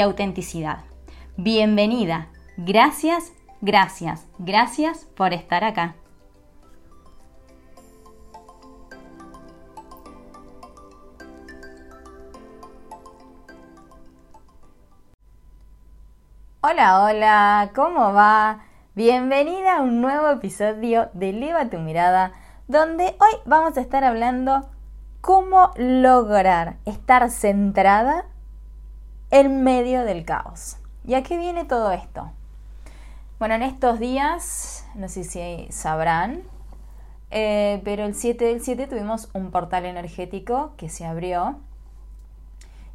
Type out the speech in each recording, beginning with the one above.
autenticidad. Bienvenida. Gracias, gracias, gracias por estar acá. Hola, hola, ¿cómo va? Bienvenida a un nuevo episodio de Eleva tu mirada, donde hoy vamos a estar hablando cómo lograr estar centrada en medio del caos. ¿Y a qué viene todo esto? Bueno, en estos días, no sé si sabrán, eh, pero el 7 del 7 tuvimos un portal energético que se abrió.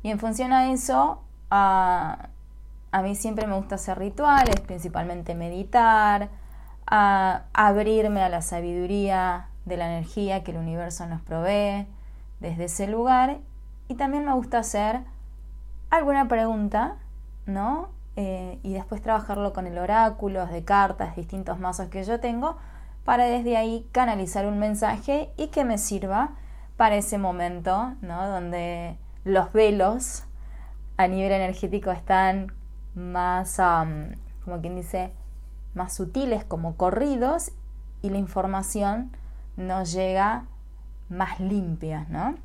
Y en función a eso, a, mí siempre me gusta hacer rituales, principalmente meditar, a abrirme a la sabiduría de la energía que el universo nos provee desde ese lugar. Y también me gusta hacer alguna pregunta, ¿no? Eh, y después trabajarlo con el oráculo, de cartas, distintos mazos que yo tengo, para desde ahí canalizar un mensaje y que me sirva para ese momento, ¿no? Donde los velos a nivel energético están más, como quien dice, más sutiles, como corridos, y la información nos llega más limpia, ¿no?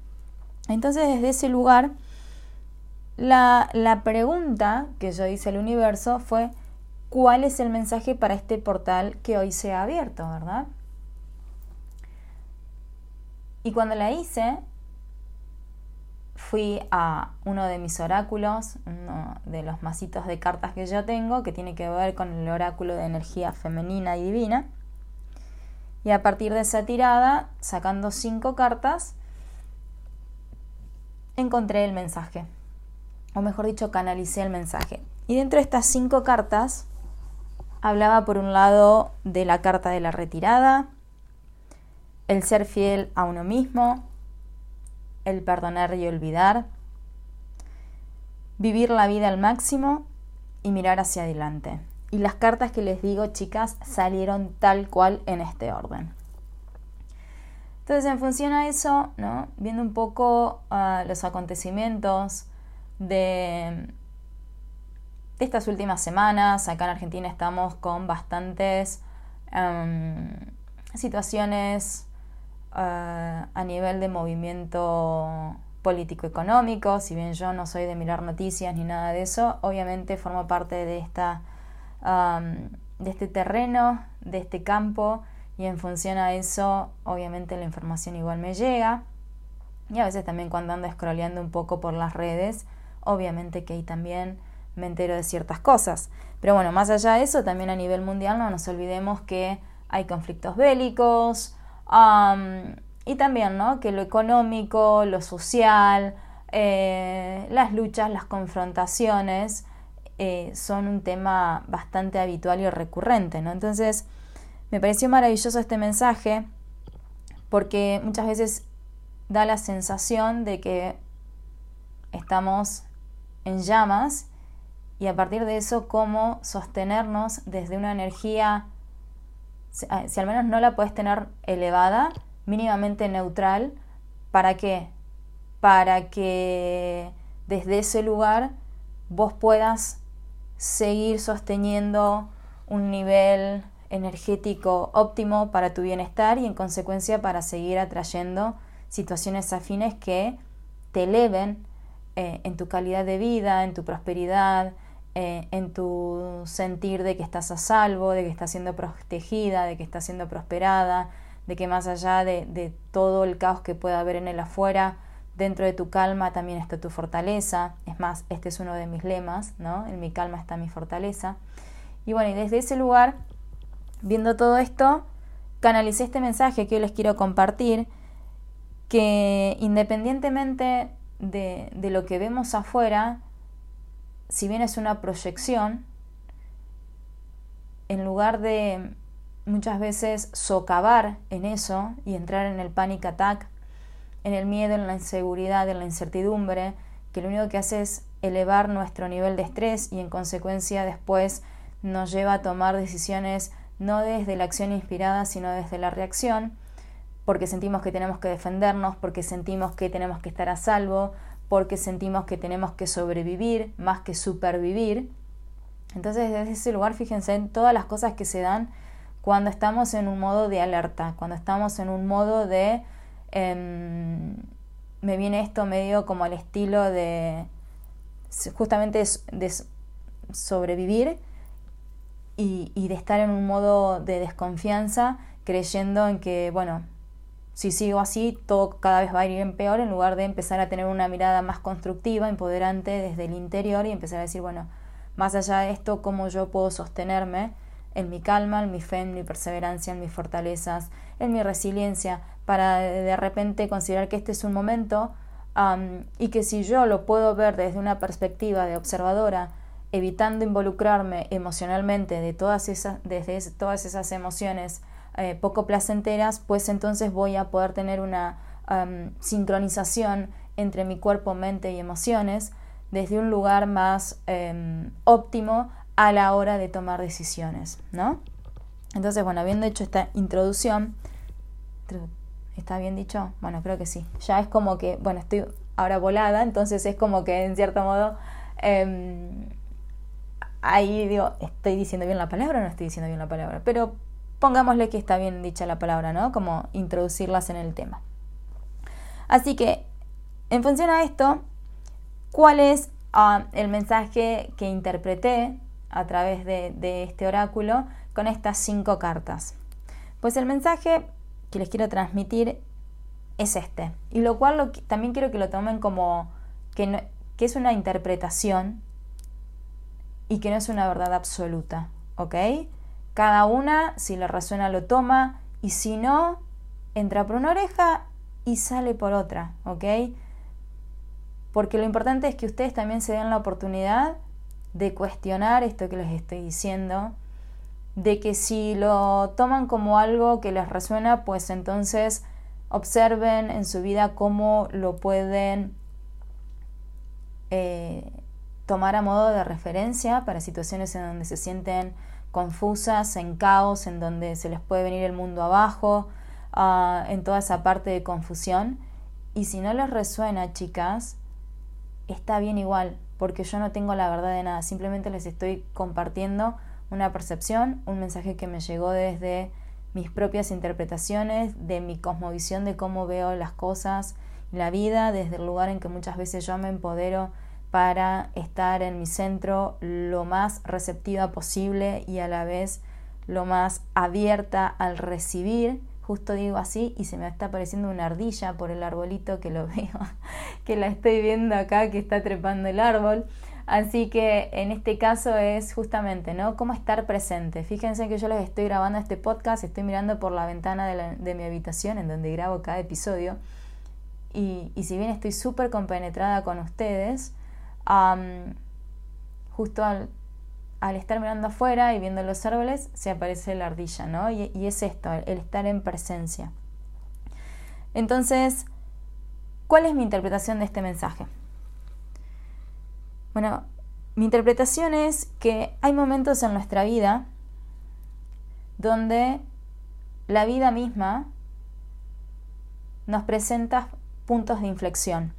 Entonces, desde ese lugar, la, pregunta que yo hice al universo fue, ¿cuál es el mensaje para este portal que hoy se ha abierto, verdad? Y cuando la hice, fui a uno de mis oráculos, uno de los masitos de cartas que yo tengo, que tiene que ver con el oráculo de energía femenina y divina. Y a partir de esa tirada, sacando cinco cartas, encontré el mensaje o mejor dicho, canalicé el mensaje. Y dentro de estas cinco cartas, hablaba por un lado de la carta de la retirada, el ser fiel a uno mismo, el perdonar y olvidar, vivir la vida al máximo y mirar hacia adelante. Y las cartas que les digo, chicas, salieron tal cual en este orden. Entonces, en función a eso, ¿no? viendo un poco ah, los acontecimientos, de, estas últimas semanas. Acá en Argentina estamos con bastantes em, situaciones eh, a nivel de movimiento político-económico. Si bien yo no soy de mirar noticias ni nada de eso, obviamente formo parte de, esta, em, de este terreno, de este campo. Y en función a eso, obviamente la información igual me llega. Y a veces también cuando ando scrolleando un poco por las redes, obviamente que ahí también me entero de ciertas cosas. Pero bueno, más allá de eso, también a nivel mundial no nos olvidemos que hay conflictos bélicos y también ¿no? que lo económico, lo social, eh, las luchas, las confrontaciones eh, son un tema bastante habitual y recurrente. ¿no? Entonces, me pareció maravilloso este mensaje porque muchas veces da la sensación de que estamos en llamas y a partir de eso cómo sostenernos desde una energía, si al menos no la puedes tener elevada, mínimamente neutral, ¿para qué? Para que desde ese lugar vos puedas seguir sosteniendo un nivel energético óptimo para tu bienestar y en consecuencia para seguir atrayendo situaciones afines que te eleven eh, en tu calidad de vida, en tu prosperidad, eh, en tu sentir de que estás a salvo, de que estás siendo protegida, de que estás siendo prosperada, de que más allá de, todo el caos que pueda haber en el afuera, dentro de tu calma también está tu fortaleza. Es más, este es uno de mis lemas, ¿no? En mi calma está mi fortaleza. Y bueno, y desde ese lugar, viendo todo esto, canalicé este mensaje que hoy les quiero compartir, que independientemente de, lo que vemos afuera, si bien es una proyección, en lugar de muchas veces socavar en eso y entrar en el panic attack, en el miedo, en la inseguridad, en la incertidumbre, que lo único que hace es elevar nuestro nivel de estrés y en consecuencia después nos lleva a tomar decisiones no desde la acción inspirada, sino desde la reacción, porque sentimos que tenemos que defendernos, porque sentimos que tenemos que estar a salvo, porque sentimos que tenemos que sobrevivir más que supervivir. Entonces desde ese lugar fíjense en todas las cosas que se dan cuando estamos en un modo de alerta, cuando estamos en un modo de... Em, me viene esto medio como al estilo de justamente de sobrevivir y, y de estar en un modo de desconfianza creyendo en que, bueno, si sigo así, todo cada vez va a ir en peor en lugar de empezar a tener una mirada más constructiva, empoderante desde el interior y empezar a decir, bueno, más allá de esto, cómo yo puedo sostenerme en mi calma, en mi fe, en mi perseverancia, en mis fortalezas, en mi resiliencia, para de repente considerar que este es un momento y que si yo lo puedo ver desde una perspectiva de observadora, evitando involucrarme emocionalmente de todas esas, desde todas esas emociones eh, poco placenteras, pues entonces voy a poder tener una sincronización entre mi cuerpo, mente y emociones desde un lugar más em, óptimo a la hora de tomar decisiones, ¿no? Entonces, bueno, habiendo hecho esta introducción, ¿está bien dicho? Bueno, creo que sí. Ya es como que, bueno, estoy ahora volada, entonces es como que en cierto modo em, ahí digo, ¿estoy diciendo bien la palabra o no estoy diciendo bien la palabra? Pero pongámosle que está bien dicha la palabra, ¿no? Como introducirlas en el tema. Así que, en función a esto, ¿cuál es ah, el mensaje que interpreté a través de, este oráculo con estas cinco cartas? Pues el mensaje que les quiero transmitir es este. Y lo cual también quiero que lo tomen como que, que es una interpretación y que no es una verdad absoluta, ¿ok? Cada una, si le resuena, lo toma y si no, entra por una oreja y sale por otra, ¿ok? Porque lo importante es que ustedes también se den la oportunidad de cuestionar esto que les estoy diciendo, de que si lo toman como algo que les resuena, pues entonces observen en su vida cómo lo pueden eh, tomar a modo de referencia para situaciones en donde se sienten confusas, en caos, en donde se les puede venir el mundo abajo, ah, en toda esa parte de confusión. Y si no les resuena, chicas, está bien igual, porque yo no tengo la verdad de nada, simplemente les estoy compartiendo una percepción, un mensaje que me llegó desde mis propias interpretaciones, de mi cosmovisión de cómo veo las cosas, la vida, desde el lugar en que muchas veces yo me empodero para estar en mi centro lo más receptiva posible y a la vez lo más abierta al recibir. Justo digo así y se me está apareciendo una ardilla por el arbolito que lo veo, que la estoy viendo acá, que está trepando el árbol. Así que en este caso es justamente, ¿no? Cómo estar presente. Fíjense que yo les estoy grabando este podcast, estoy mirando por la ventana de, mi habitación en donde grabo cada episodio. Y, y si bien estoy súper compenetrada con ustedes, justo al, estar mirando afuera y viendo los árboles, se aparece la ardilla, ¿no? Y, es esto, el estar en presencia. Entonces, ¿cuál es mi interpretación de este mensaje? Bueno, mi interpretación es que hay momentos en nuestra vida donde la vida misma nos presenta puntos de inflexión.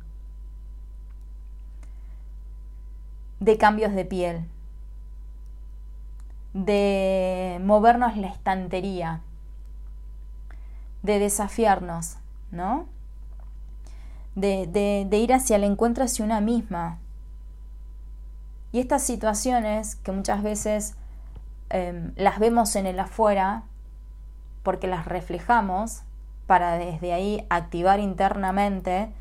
De cambios de piel, de movernos la estantería, de desafiarnos, ¿no? De, ir hacia el encuentro hacia una misma. Y estas situaciones que muchas veces em, las vemos en el afuera porque las reflejamos para desde ahí activar internamente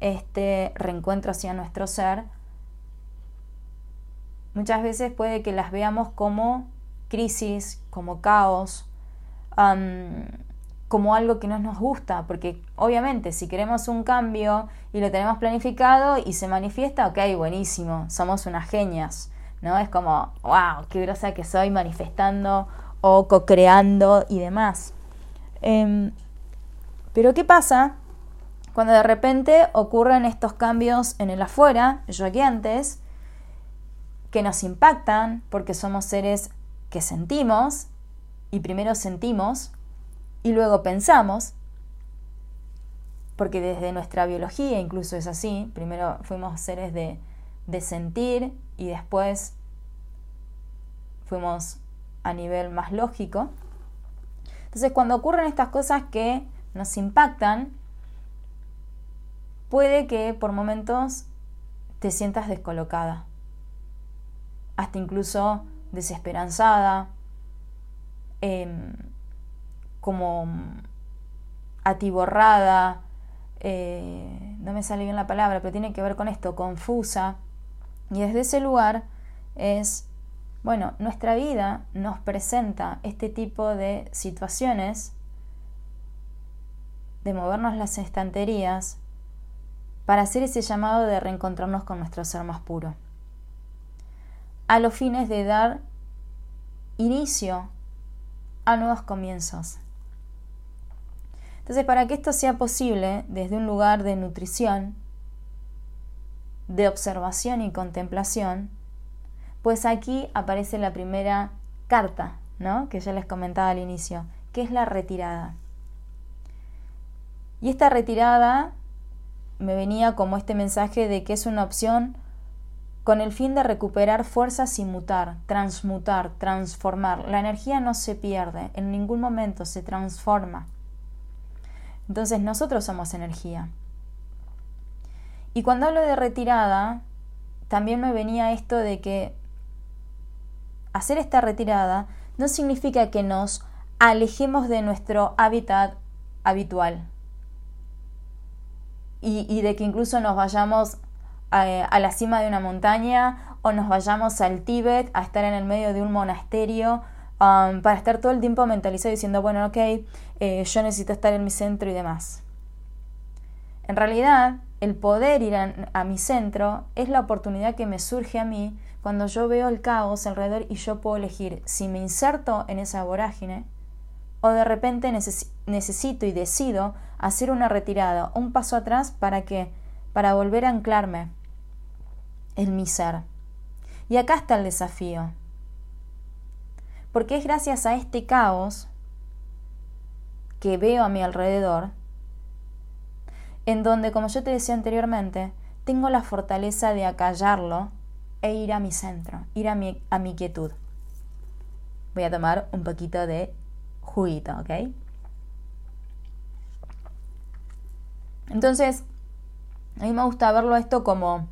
este reencuentro hacia nuestro ser, muchas veces puede que las veamos como crisis, como caos, como algo que no nos gusta, porque obviamente si queremos un cambio y lo tenemos planificado y se manifiesta, ok, buenísimo, somos unas genias, ¿no? Es como, wow, qué grosa que soy manifestando o co-creando y demás. Em, pero ¿qué pasa cuando de repente ocurren estos cambios en el afuera, yo aquí antes, que nos impactan porque somos seres que sentimos y primero sentimos y luego pensamos, porque desde nuestra biología incluso es así, primero fuimos seres de, de sentir y después fuimos a nivel más lógico. Entonces cuando ocurren estas cosas que nos impactan, puede que por momentos te sientas descolocada, hasta incluso desesperanzada, em, como atiborrada, eh, no me sale bien la palabra, pero tiene que ver con esto, confusa. Y desde ese lugar es, bueno, nuestra vida nos presenta este tipo de situaciones, de movernos las estanterías, para hacer ese llamado de reencontrarnos con nuestro ser más puro, a los fines de dar inicio a nuevos comienzos. Entonces, para que esto sea posible desde un lugar de nutrición, de observación y contemplación, pues aquí aparece la primera carta, ¿no? Que ya les comentaba al inicio, que es la retirada. Y esta retirada me venía como este mensaje de que es una opción con el fin de recuperar fuerzas y mutar, transmutar, transformar. La energía no se pierde, en ningún momento se transforma. Entonces nosotros somos energía. Y cuando hablo de retirada, también me venía esto de que hacer esta retirada no significa que nos alejemos de nuestro hábitat habitual y, de que incluso nos vayamos a, la cima de una montaña o nos vayamos al Tíbet a estar en el medio de un monasterio um, para estar todo el tiempo mentalizado diciendo, bueno, ok, eh, yo necesito estar en mi centro y demás. En realidad, el poder ir a, mi centro es la oportunidad que me surge a mí cuando yo veo el caos alrededor y yo puedo elegir si me inserto en esa vorágine o de repente necesito y decido hacer una retirada, un paso atrás para que para volver a anclarme en mi ser. Y acá está el desafío. Porque es gracias a este caos que veo a mi alrededor, en donde, como yo te decía anteriormente, tengo la fortaleza de acallarlo e ir a mi centro, ir a mi, a mi quietud. Voy a tomar un poquito de juguito, ¿ok? Entonces, a mí me gusta verlo esto como,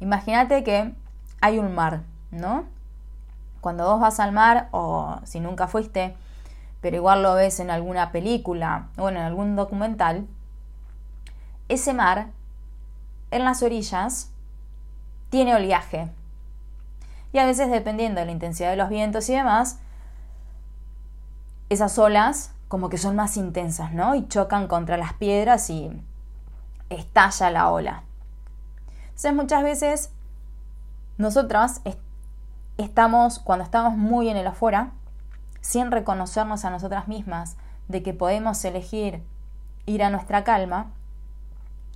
imagínate que hay un mar, ¿no? Cuando vos vas al mar, o si nunca fuiste, pero igual lo ves en alguna película o en algún documental, ese mar, en las orillas, tiene oleaje. Y a veces, dependiendo de la intensidad de los vientos y demás, esas olas como que son más intensas, ¿no? Y chocan contra las piedras y estalla la ola. Entonces muchas veces nosotras estamos, cuando estamos muy en el afuera, sin reconocernos a nosotras mismas de que podemos elegir ir a nuestra calma,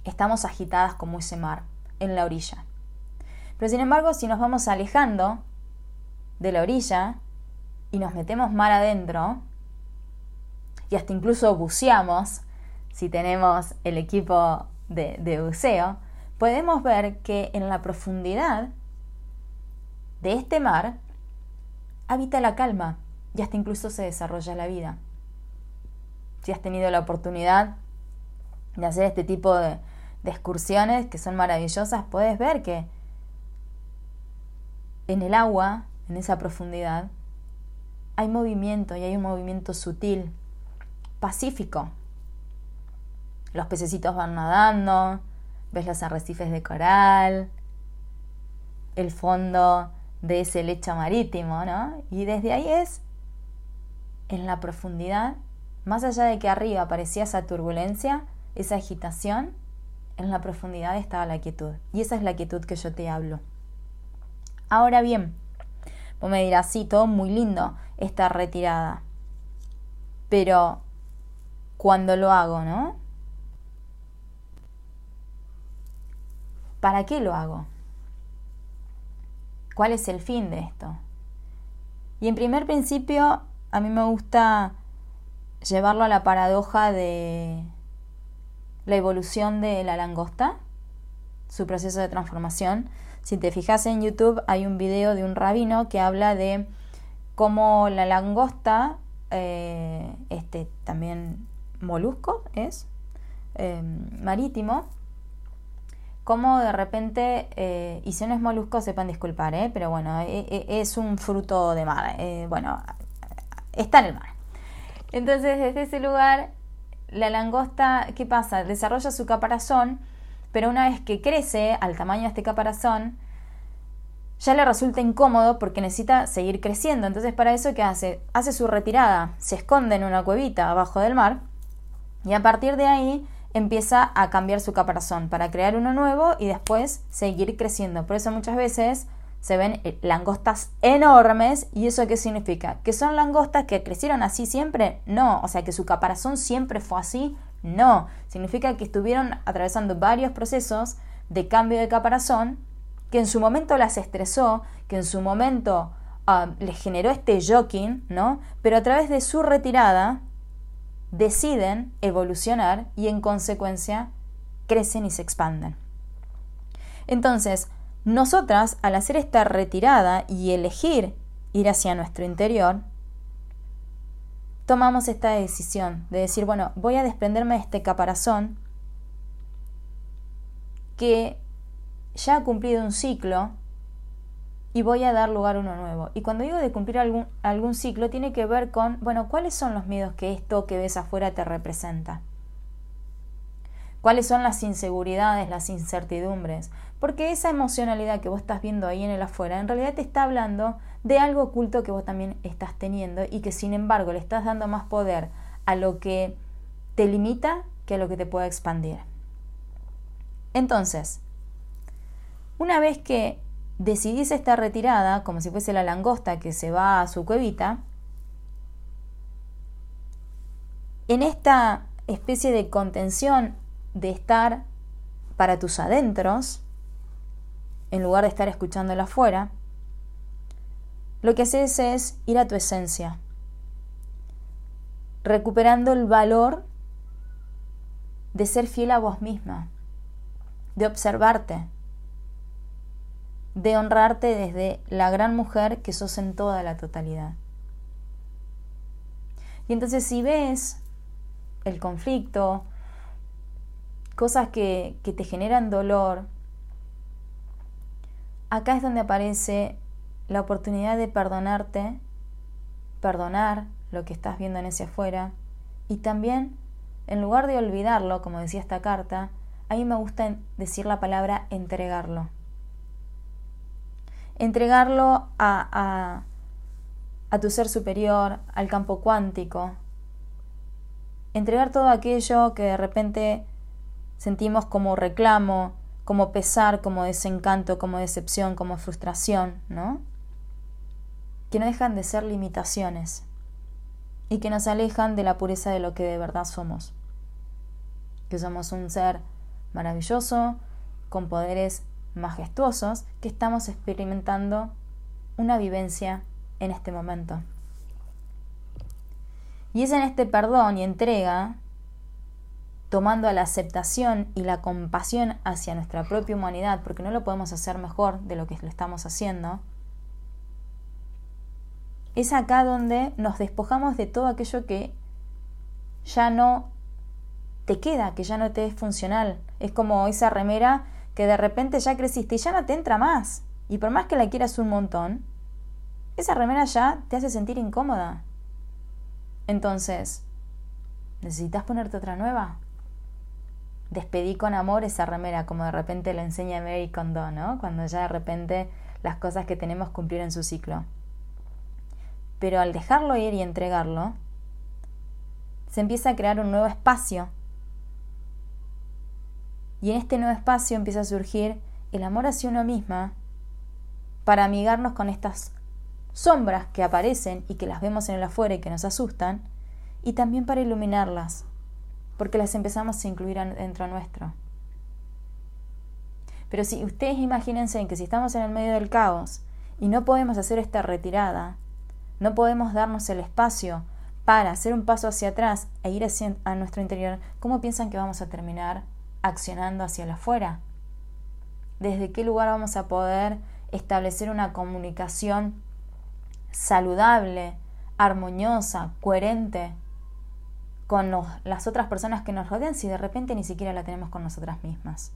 estamos agitadas como ese mar en la orilla. Pero sin embargo, si nos vamos alejando de la orilla y nos metemos mar adentro, y hasta incluso buceamos, si tenemos el equipo de, buceo, podemos ver que en la profundidad de este mar habita la calma y hasta incluso se desarrolla la vida. Si has tenido la oportunidad de hacer este tipo de, de excursiones que son maravillosas, puedes ver que en el agua, en esa profundidad, hay movimiento y hay un movimiento sutil pacífico. Los pececitos van nadando, ves los arrecifes de coral, el fondo de ese lecho marítimo, ¿no? Y desde ahí es, en la profundidad, más allá de que arriba aparecía esa turbulencia, esa agitación, en la profundidad estaba la quietud. Y esa es la quietud que yo te hablo. Ahora bien, vos me dirás, sí, todo muy lindo, esta retirada. Pero cuando lo hago, ¿no? ¿Para qué lo hago? ¿Cuál es el fin de esto? Y en primer principio, a mí me gusta llevarlo a la paradoja de la evolución de la langosta, su proceso de transformación. Si te fijas en YouTube hay un video de un rabino que habla de cómo la langosta, eh, este también molusco es, eh, marítimo, como de repente, eh, y si no es molusco, sepan disculpar, ¿eh? pero bueno, es un fruto de mar, bueno, está en el mar. Entonces, desde ese lugar, la langosta, ¿qué pasa? Desarrolla su caparazón, pero una vez que crece al tamaño de este caparazón, ya le resulta incómodo porque necesita seguir creciendo. Entonces, para eso, ¿qué hace? Hace su retirada, se esconde en una cuevita abajo del mar y a partir de ahí empieza a cambiar su caparazón para crear uno nuevo y después seguir creciendo. Por eso muchas veces se ven eh, langostas enormes. ¿Y eso qué significa? ¿Que son langostas que crecieron así siempre? No. O sea, que su caparazón siempre fue así. No. Significa que estuvieron atravesando varios procesos de cambio de caparazón que en su momento las estresó, que en su momento ah, les generó este joking, ¿no? Pero a través de su retirada deciden evolucionar y en consecuencia crecen y se expanden. Entonces, nosotras, al hacer esta retirada y elegir ir hacia nuestro interior, tomamos esta decisión de decir, bueno, voy a desprenderme de este caparazón que ya ha cumplido un ciclo y voy a dar lugar a uno nuevo. Y cuando digo de cumplir algún, algún ciclo, tiene que ver con, bueno, ¿cuáles son los miedos que esto que ves afuera te representa? ¿Cuáles son las inseguridades, las incertidumbres? Porque esa emocionalidad que vos estás viendo ahí en el afuera, en realidad te está hablando de algo oculto que vos también estás teniendo y que sin embargo le estás dando más poder a lo que te limita que a lo que te pueda expandir. Entonces, una vez que decidís esta retirada, como si fuese la langosta que se va a su cuevita, en esta especie de contención de estar para tus adentros, en lugar de estar escuchándola afuera, lo que haces es ir a tu esencia, recuperando el valor de ser fiel a vos misma, de observarte, de honrarte desde la gran mujer que sos en toda la totalidad. Y entonces si ves el conflicto, cosas que, que te generan dolor, acá es donde aparece la oportunidad de perdonarte, perdonar lo que estás viendo en ese afuera y también, en lugar de olvidarlo, como decía esta carta, a mí me gusta decir la palabra entregarlo. Entregarlo a, a, tu ser superior, al campo cuántico. Entregar todo aquello que de repente sentimos como reclamo, como pesar, como desencanto, como decepción, como frustración, ¿no? Que no dejan de ser limitaciones y que nos alejan de la pureza de lo que de verdad somos. Que somos un ser maravilloso, con poderes majestuosos, que estamos experimentando una vivencia en este momento. Y es en este perdón y entrega tomando a la aceptación y la compasión hacia nuestra propia humanidad, porque no lo podemos hacer mejor de lo que lo estamos haciendo, es acá donde nos despojamos de todo aquello que ya no te queda, que ya no te es funcional. Es como esa remera que de repente ya creciste y ya no te entra más. Y por más que la quieras un montón, esa remera ya te hace sentir incómoda. Entonces, ¿necesitas ponerte otra nueva? despedí con amor esa remera, como de repente le enseña Mary Kondo, ¿no? Cuando ya de repente las cosas que tenemos cumplieron su ciclo. Pero al dejarlo ir y entregarlo, se empieza a crear un nuevo espacio. Y en este nuevo espacio empieza a surgir el amor hacia uno misma para amigarnos con estas sombras que aparecen y que las vemos en el afuera y que nos asustan, y también para iluminarlas, porque las empezamos a incluir dentro nuestro. Pero si ustedes imagínense que si estamos en el medio del caos y no podemos hacer esta retirada, no podemos darnos el espacio para hacer un paso hacia atrás e ir hacia, a nuestro interior, ¿cómo piensan que vamos a terminar accionando hacia el afuera? ¿Desde qué lugar vamos a poder establecer una comunicación saludable, armoniosa, coherente con las otras personas que nos rodean si de repente ni siquiera la tenemos con nosotras mismas?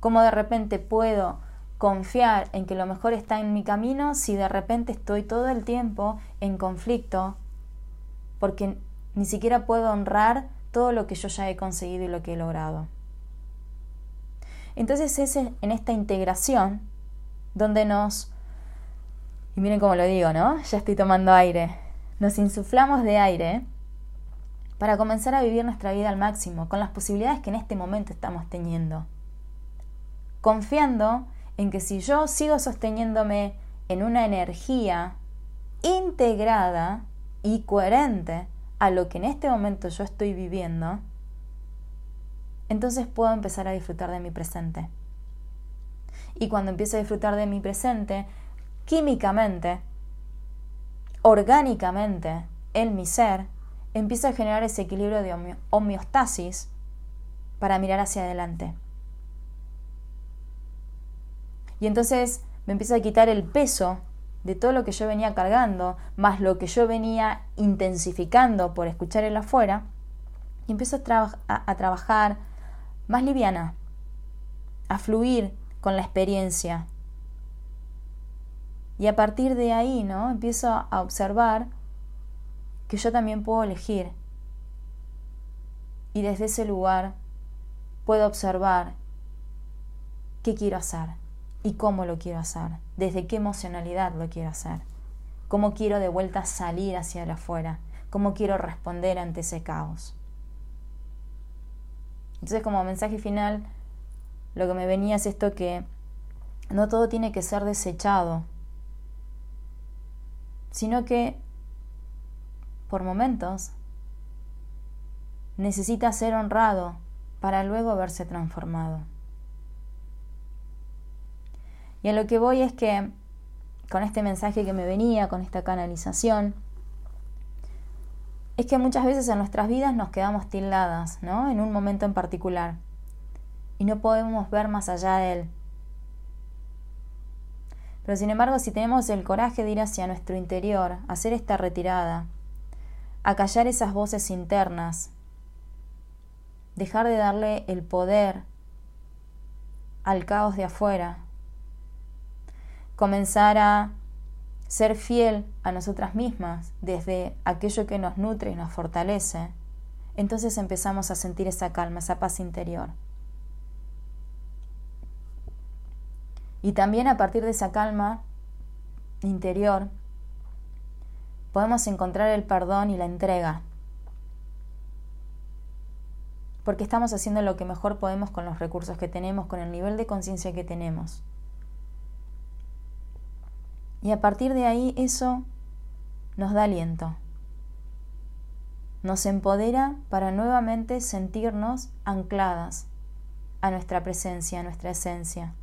¿Cómo de repente puedo confiar en que lo mejor está en mi camino si de repente estoy todo el tiempo en conflicto porque ni siquiera puedo honrar todo lo que yo ya he conseguido y lo que he logrado? Entonces es en esta integración donde nos, y miren cómo lo digo, ¿no? Ya estoy tomando aire, nos insuflamos de aire para comenzar a vivir nuestra vida al máximo, con las posibilidades que en este momento estamos teniendo confiando en que si yo sigo sosteniéndome en una energía integrada y coherente a lo que en este momento yo estoy viviendo, entonces puedo empezar a disfrutar de mi presente. Y cuando empiezo a disfrutar de mi presente, químicamente, orgánicamente, en mi ser, empiezo a generar ese equilibrio de homeostasis para mirar hacia adelante. Y entonces me empiezo a quitar el peso de todo lo que yo venía cargando, más lo que yo venía intensificando por escuchar el afuera, y empiezo a, trabajar más liviana, a fluir con la experiencia. Y a partir de ahí, ¿no? Empiezo a observar que yo también puedo elegir. Y desde ese lugar puedo observar qué quiero hacer y cómo lo quiero hacer, desde qué emocionalidad lo quiero hacer, cómo quiero de vuelta salir hacia afuera, cómo quiero responder ante ese caos. Entonces como mensaje final, lo que me venía es esto que no todo tiene que ser desechado, sino que por momentos necesita ser honrado para luego verse transformado. Y a lo que voy es que con este mensaje que me venía, con esta canalización, es que muchas veces en nuestras vidas nos quedamos tildadas, ¿no? En un momento en particular. Y no podemos ver más allá de él. Pero sin embargo, si tenemos el coraje de ir hacia nuestro interior, hacer esta retirada, a callar esas voces internas, dejar de darle el poder al caos de afuera, comenzar a ser fiel a nosotras mismas desde aquello que nos nutre y nos fortalece, entonces empezamos a sentir esa calma, esa paz interior. Y también a partir de esa calma interior podemos encontrar el perdón y la entrega. Porque estamos haciendo lo que mejor podemos con los recursos que tenemos, con el nivel de conciencia que tenemos. Y a partir de ahí eso nos da aliento. Nos empodera para nuevamente sentirnos ancladas a nuestra presencia, a nuestra esencia.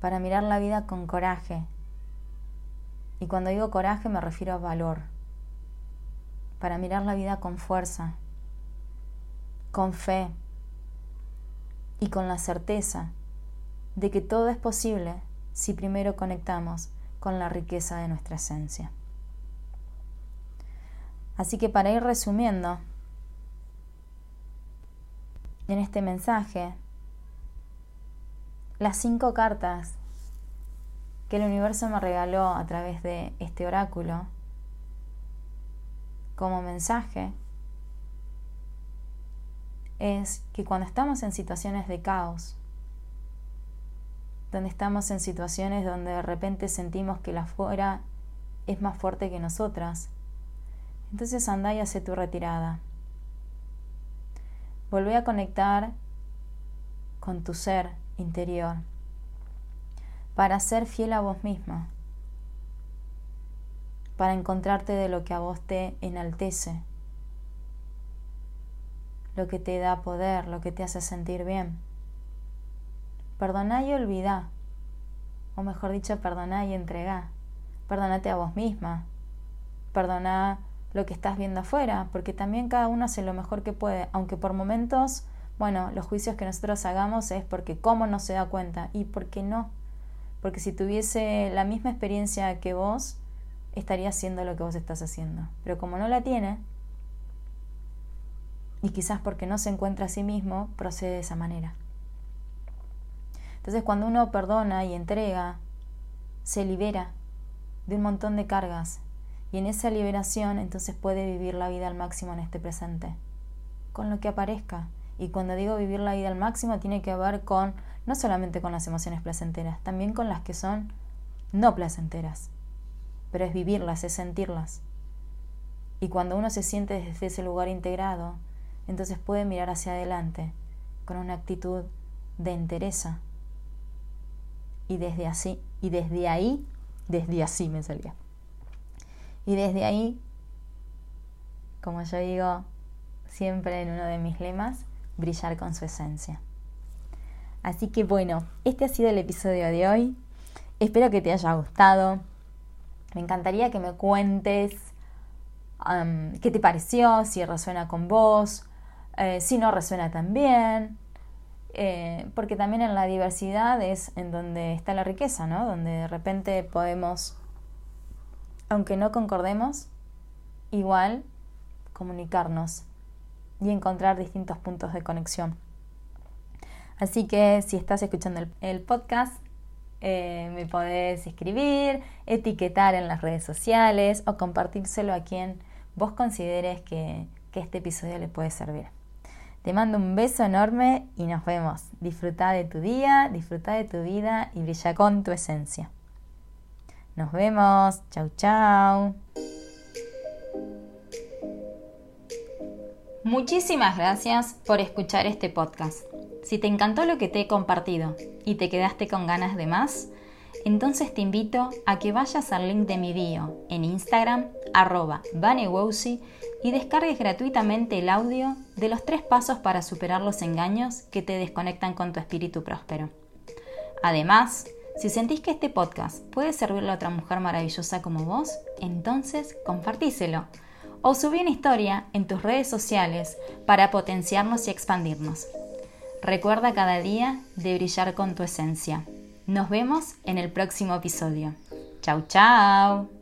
Para mirar la vida con coraje. Y cuando digo coraje me refiero a valor. Para mirar la vida con fuerza, con fe y con la certeza de que todo es posible si primero conectamos con la riqueza de nuestra esencia. Así que para ir resumiendo, en este mensaje, las cinco cartas que el universo me regaló a través de este oráculo como mensaje es que cuando estamos en situaciones de caos, donde estamos en situaciones donde de repente sentimos que la fuera es más fuerte que nosotras Entonces anda y hace tu retirada. Volvé a conectar con tu ser interior para ser fiel a vos misma, para encontrarte de lo que a vos te enaltece, lo que te da poder, lo que te hace sentir bien. Perdoná y olvidá, o mejor dicho, perdoná y entregá. Perdónate a vos misma, perdoná lo que estás viendo afuera, porque también cada uno hace lo mejor que puede, aunque por momentos, bueno, los juicios que nosotros hagamos es porque cómo no se da cuenta y por qué no. Porque si tuviese la misma experiencia que vos, estaría haciendo lo que vos estás haciendo. Pero como no la tiene, y quizás porque no se encuentra a sí mismo, procede de esa manera. Entonces cuando uno perdona y entrega, se libera de un montón de cargas y en esa liberación entonces puede vivir la vida al máximo en este presente, con lo que aparezca. Y cuando digo vivir la vida al máximo tiene que ver con no solamente con las emociones placenteras, también con las que son no placenteras. Pero es vivirlas, es sentirlas. Y cuando uno se siente desde ese lugar integrado, entonces puede mirar hacia adelante con una actitud de entereza. Y desde así, y desde ahí, desde así me salía. Y desde ahí, como yo digo siempre en uno de mis lemas, brillar con su esencia. Así que bueno, este ha sido el episodio de hoy. Espero que te haya gustado. Me encantaría que me cuentes qué te pareció, si resuena con vos, eh, si no resuena tan bien. Eh, porque también en la diversidad es en donde está la riqueza, ¿no? Donde de repente podemos aunque no concordemos, igual comunicarnos y encontrar distintos puntos de conexión. Así que si estás escuchando el, podcast, eh, me podés escribir, etiquetar en las redes sociales o compartírselo a quien vos consideres que, que este episodio le puede servir. Te mando un beso enorme y nos vemos. Disfruta de tu día, disfruta de tu vida y brilla con tu esencia. Nos vemos. Chau, chau. Muchísimas gracias por escuchar este podcast. Si te encantó lo que te he compartido y te quedaste con ganas de más, entonces te invito a que vayas al link de mi bio en Instagram, arroba y descargues gratuitamente el audio de los tres pasos para superar los engaños que te desconectan con tu espíritu próspero. Además, si sentís que este podcast puede servirle a otra mujer maravillosa como vos, entonces compartíselo. O subí una historia en tus redes sociales para potenciarnos y expandirnos. Recuerda cada día de brillar con tu esencia. Nos vemos en el próximo episodio. Chau, chau.